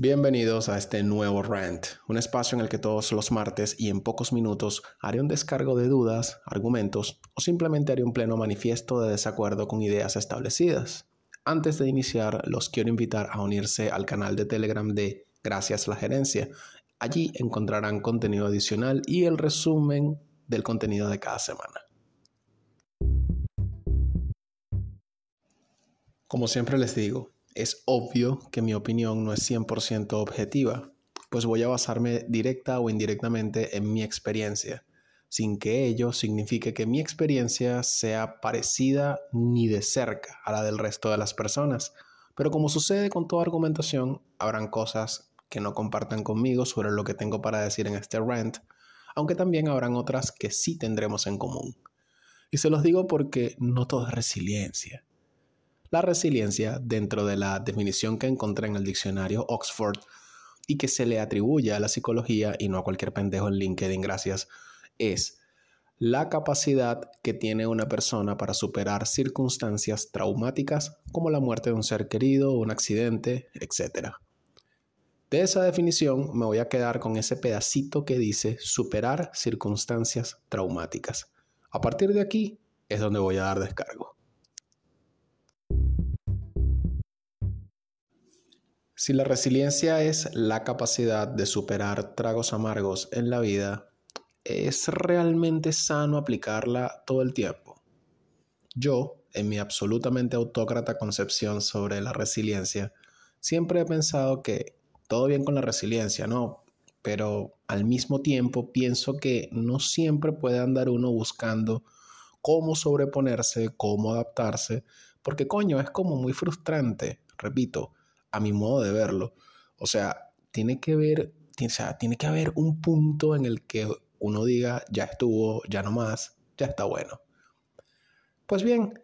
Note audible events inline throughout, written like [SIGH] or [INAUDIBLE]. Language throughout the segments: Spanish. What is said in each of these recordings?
Bienvenidos a este nuevo rant, un espacio en el que todos los martes y en pocos minutos haré un descargo de dudas, argumentos o simplemente haré un pleno manifiesto de desacuerdo con ideas establecidas. Antes de iniciar, los quiero invitar a unirse al canal de Telegram de Gracias la Gerencia. Allí encontrarán contenido adicional y el resumen del contenido de cada semana. Como siempre les digo, es obvio que mi opinión no es 100% objetiva, pues voy a basarme directa o indirectamente en mi experiencia, sin que ello signifique que mi experiencia sea parecida ni de cerca a la del resto de las personas. Pero como sucede con toda argumentación, habrán cosas que no compartan conmigo sobre lo que tengo para decir en este rant, aunque también habrán otras que sí tendremos en común. Y se los digo porque no todo es resiliencia. La resiliencia, dentro de la definición que encontré en el diccionario Oxford y que se le atribuye a la psicología y no a cualquier pendejo en LinkedIn, gracias, es la capacidad que tiene una persona para superar circunstancias traumáticas como la muerte de un ser querido, un accidente, etc. De esa definición me voy a quedar con ese pedacito que dice superar circunstancias traumáticas. A partir de aquí es donde voy a dar descargo. Si la resiliencia es la capacidad de superar tragos amargos en la vida, ¿es realmente sano aplicarla todo el tiempo? Yo, en mi absolutamente autócrata concepción sobre la resiliencia, siempre he pensado que todo bien con la resiliencia, ¿no? Pero al mismo tiempo pienso que no siempre puede andar uno buscando cómo sobreponerse, cómo adaptarse, porque coño, es como muy frustrante, repito, a mi modo de verlo. O sea, tiene que ver, o sea, tiene que haber un punto en el que uno diga, ya estuvo, ya no más, ya está bueno. Pues bien,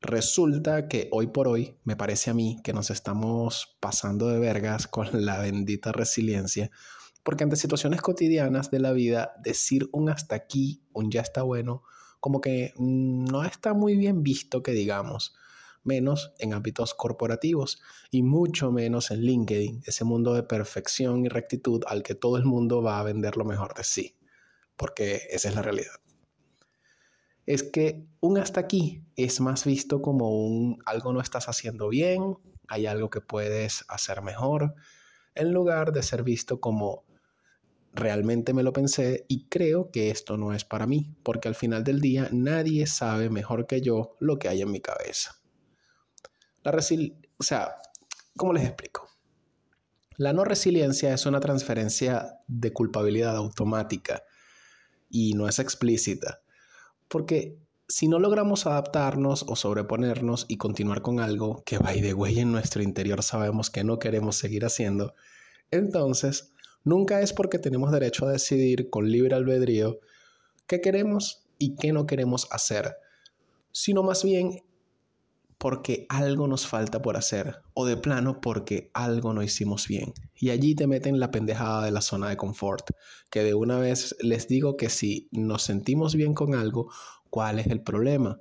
resulta que hoy por hoy me parece a mí que nos estamos pasando de vergas con [LAUGHS] la bendita resiliencia, porque ante situaciones cotidianas de la vida, decir un hasta aquí, un ya está bueno, como que no está muy bien visto que digamos menos en ámbitos corporativos y mucho menos en LinkedIn, ese mundo de perfección y rectitud al que todo el mundo va a vender lo mejor de sí, porque esa es la realidad. Es que un hasta aquí es más visto como un algo no estás haciendo bien, hay algo que puedes hacer mejor, en lugar de ser visto como realmente me lo pensé y creo que esto no es para mí, porque al final del día nadie sabe mejor que yo lo que hay en mi cabeza. La o sea, ¿cómo les explico? La no resiliencia es una transferencia de culpabilidad automática y no es explícita, porque si no logramos adaptarnos o sobreponernos y continuar con algo que by de way en nuestro interior sabemos que no queremos seguir haciendo, entonces nunca es porque tenemos derecho a decidir con libre albedrío qué queremos y qué no queremos hacer, sino más bien porque algo nos falta por hacer o de plano porque algo no hicimos bien. Y allí te meten la pendejada de la zona de confort, que de una vez les digo que si nos sentimos bien con algo, ¿cuál es el problema?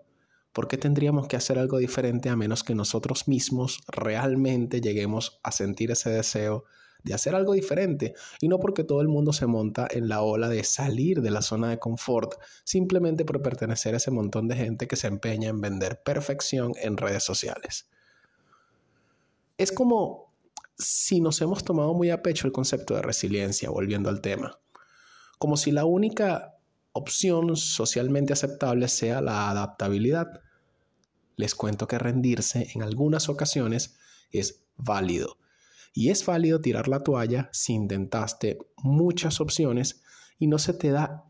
¿Por qué tendríamos que hacer algo diferente a menos que nosotros mismos realmente lleguemos a sentir ese deseo de hacer algo diferente y no porque todo el mundo se monta en la ola de salir de la zona de confort simplemente por pertenecer a ese montón de gente que se empeña en vender perfección en redes sociales. Es como si nos hemos tomado muy a pecho el concepto de resiliencia, volviendo al tema, como si la única opción socialmente aceptable sea la adaptabilidad. Les cuento que rendirse en algunas ocasiones es válido y es válido tirar la toalla si intentaste muchas opciones y no se te da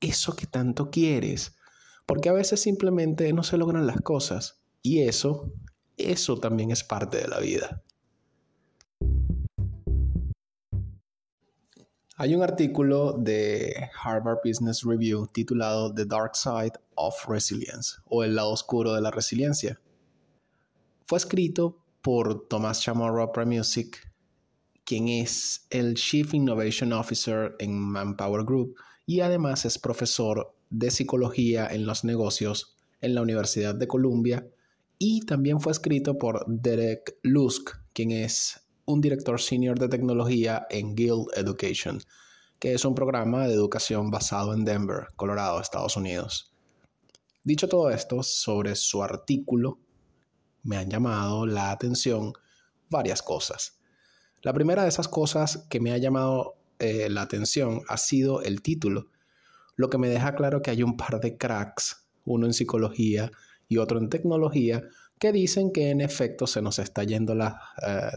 eso que tanto quieres. Porque a veces simplemente no se logran las cosas. Y eso, eso también es parte de la vida. Hay un artículo de Harvard Business Review titulado The Dark Side of Resilience o El lado oscuro de la resiliencia. Fue escrito por Tomás Chamorro Music, quien es el Chief Innovation Officer en Manpower Group y además es profesor de psicología en los negocios en la Universidad de Columbia y también fue escrito por Derek Lusk, quien es un director senior de tecnología en Guild Education, que es un programa de educación basado en Denver, Colorado, Estados Unidos. Dicho todo esto, sobre su artículo me han llamado la atención varias cosas. La primera de esas cosas que me ha llamado eh, la atención ha sido el título, lo que me deja claro que hay un par de cracks, uno en psicología y otro en tecnología, que dicen que en efecto se nos está yendo eh,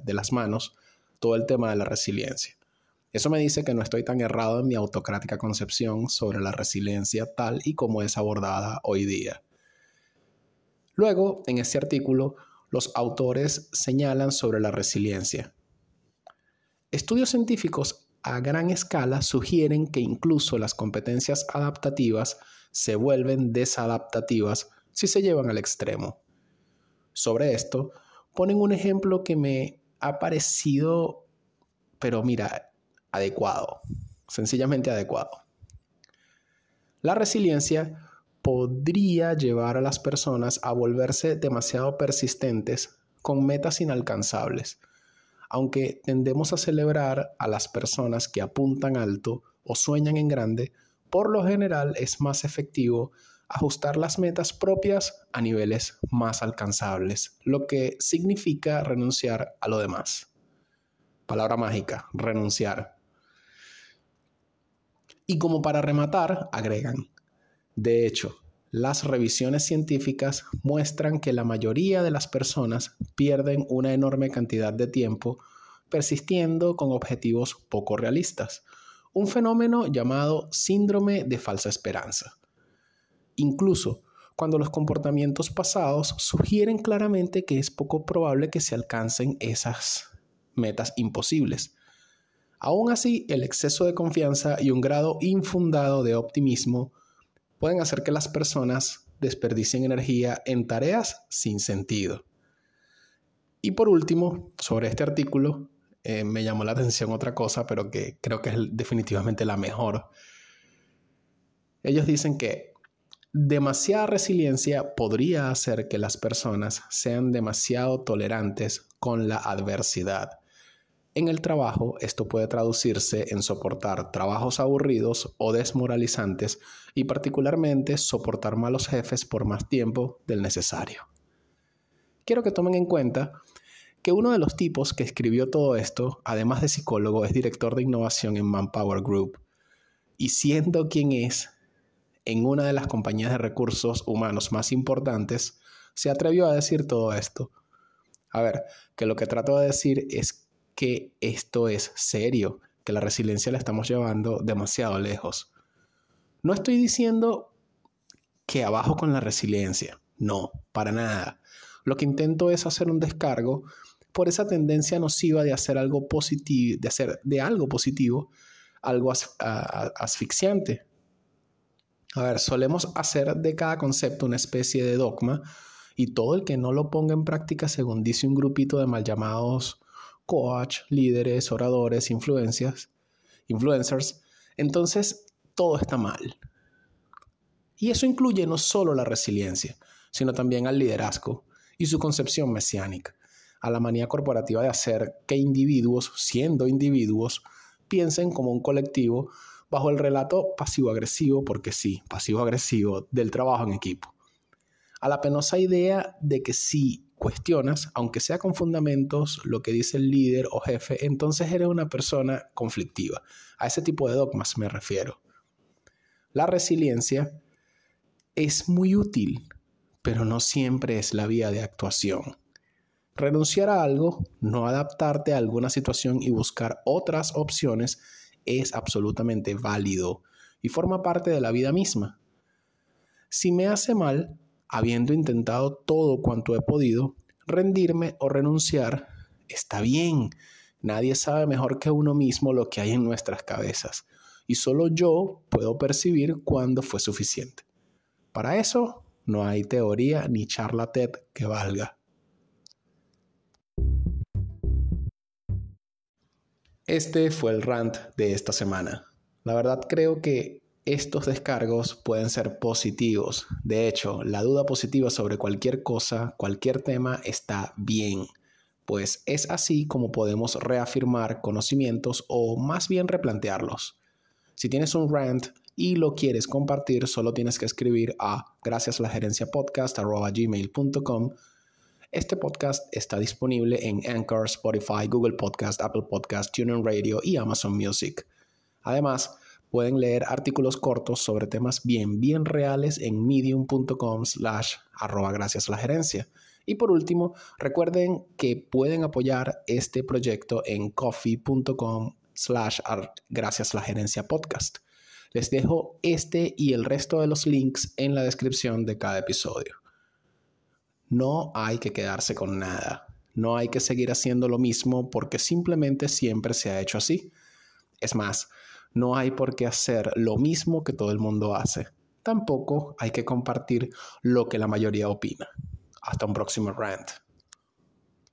de las manos todo el tema de la resiliencia. Eso me dice que no estoy tan errado en mi autocrática concepción sobre la resiliencia tal y como es abordada hoy día. Luego, en este artículo, los autores señalan sobre la resiliencia. Estudios científicos a gran escala sugieren que incluso las competencias adaptativas se vuelven desadaptativas si se llevan al extremo. Sobre esto, ponen un ejemplo que me ha parecido, pero mira, adecuado, sencillamente adecuado. La resiliencia podría llevar a las personas a volverse demasiado persistentes con metas inalcanzables, aunque tendemos a celebrar a las personas que apuntan alto o sueñan en grande, por lo general es más efectivo ajustar las metas propias a niveles más alcanzables, lo que significa renunciar a lo demás. Palabra mágica, renunciar. Y como para rematar, agregan, de hecho, las revisiones científicas muestran que la mayoría de las personas pierden una enorme cantidad de tiempo persistiendo con objetivos poco realistas, un fenómeno llamado síndrome de falsa esperanza. Incluso cuando los comportamientos pasados sugieren claramente que es poco probable que se alcancen esas metas imposibles. Aún así, el exceso de confianza y un grado infundado de optimismo pueden hacer que las personas desperdicien energía en tareas sin sentido. Y por último, sobre este artículo, eh, me llamó la atención otra cosa, pero que creo que es definitivamente la mejor. Ellos dicen que demasiada resiliencia podría hacer que las personas sean demasiado tolerantes con la adversidad en el trabajo, esto puede traducirse en soportar trabajos aburridos o desmoralizantes y particularmente soportar malos jefes por más tiempo del necesario. Quiero que tomen en cuenta que uno de los tipos que escribió todo esto, además de psicólogo, es director de innovación en Manpower Group. Y siendo quien es en una de las compañías de recursos humanos más importantes, se atrevió a decir todo esto. A ver, que lo que trato de decir es que esto es serio, que la resiliencia la estamos llevando demasiado lejos. No estoy diciendo que abajo con la resiliencia, no, para nada. Lo que intento es hacer un descargo por esa tendencia nociva de hacer algo positivo, de hacer de algo positivo algo asfixiante. A ver, solemos hacer de cada concepto una especie de dogma y todo el que no lo ponga en práctica, según dice un grupito de mal llamados coach, líderes, oradores, influencias, influencers, entonces todo está mal. Y eso incluye no solo la resiliencia, sino también al liderazgo y su concepción mesiánica, a la manía corporativa de hacer que individuos, siendo individuos, piensen como un colectivo bajo el relato pasivo-agresivo, porque sí, pasivo-agresivo, del trabajo en equipo. A la penosa idea de que si cuestionas, aunque sea con fundamentos, lo que dice el líder o jefe, entonces eres una persona conflictiva. A ese tipo de dogmas me refiero. La resiliencia es muy útil, pero no siempre es la vía de actuación. Renunciar a algo, no adaptarte a alguna situación y buscar otras opciones es absolutamente válido y forma parte de la vida misma. Si me hace mal, habiendo intentado todo cuanto he podido, rendirme o renunciar está bien. Nadie sabe mejor que uno mismo lo que hay en nuestras cabezas. Y solo yo puedo percibir cuándo fue suficiente. Para eso no hay teoría ni charla que valga. Este fue el rant de esta semana. La verdad creo que estos descargos pueden ser positivos. De hecho, la duda positiva sobre cualquier cosa, cualquier tema, está bien. pues es así como podemos reafirmar conocimientos o más bien replantearlos. Si tienes un rant y lo quieres compartir, solo tienes que escribir a gracias la gerencia. Este podcast está disponible en Anchor, Spotify, Google Podcast, Apple Podcast, TuneIn Radio y Amazon Music. Además, pueden leer artículos cortos sobre temas bien, bien reales en medium.com slash arroba gracias la gerencia. Y por último, recuerden que pueden apoyar este proyecto en coffee.com slash gracias la gerencia podcast. Les dejo este y el resto de los links en la descripción de cada episodio. No hay que quedarse con nada. No hay que seguir haciendo lo mismo porque simplemente siempre se ha hecho así. Es más, no hay por qué hacer lo mismo que todo el mundo hace. Tampoco hay que compartir lo que la mayoría opina. Hasta un próximo rant.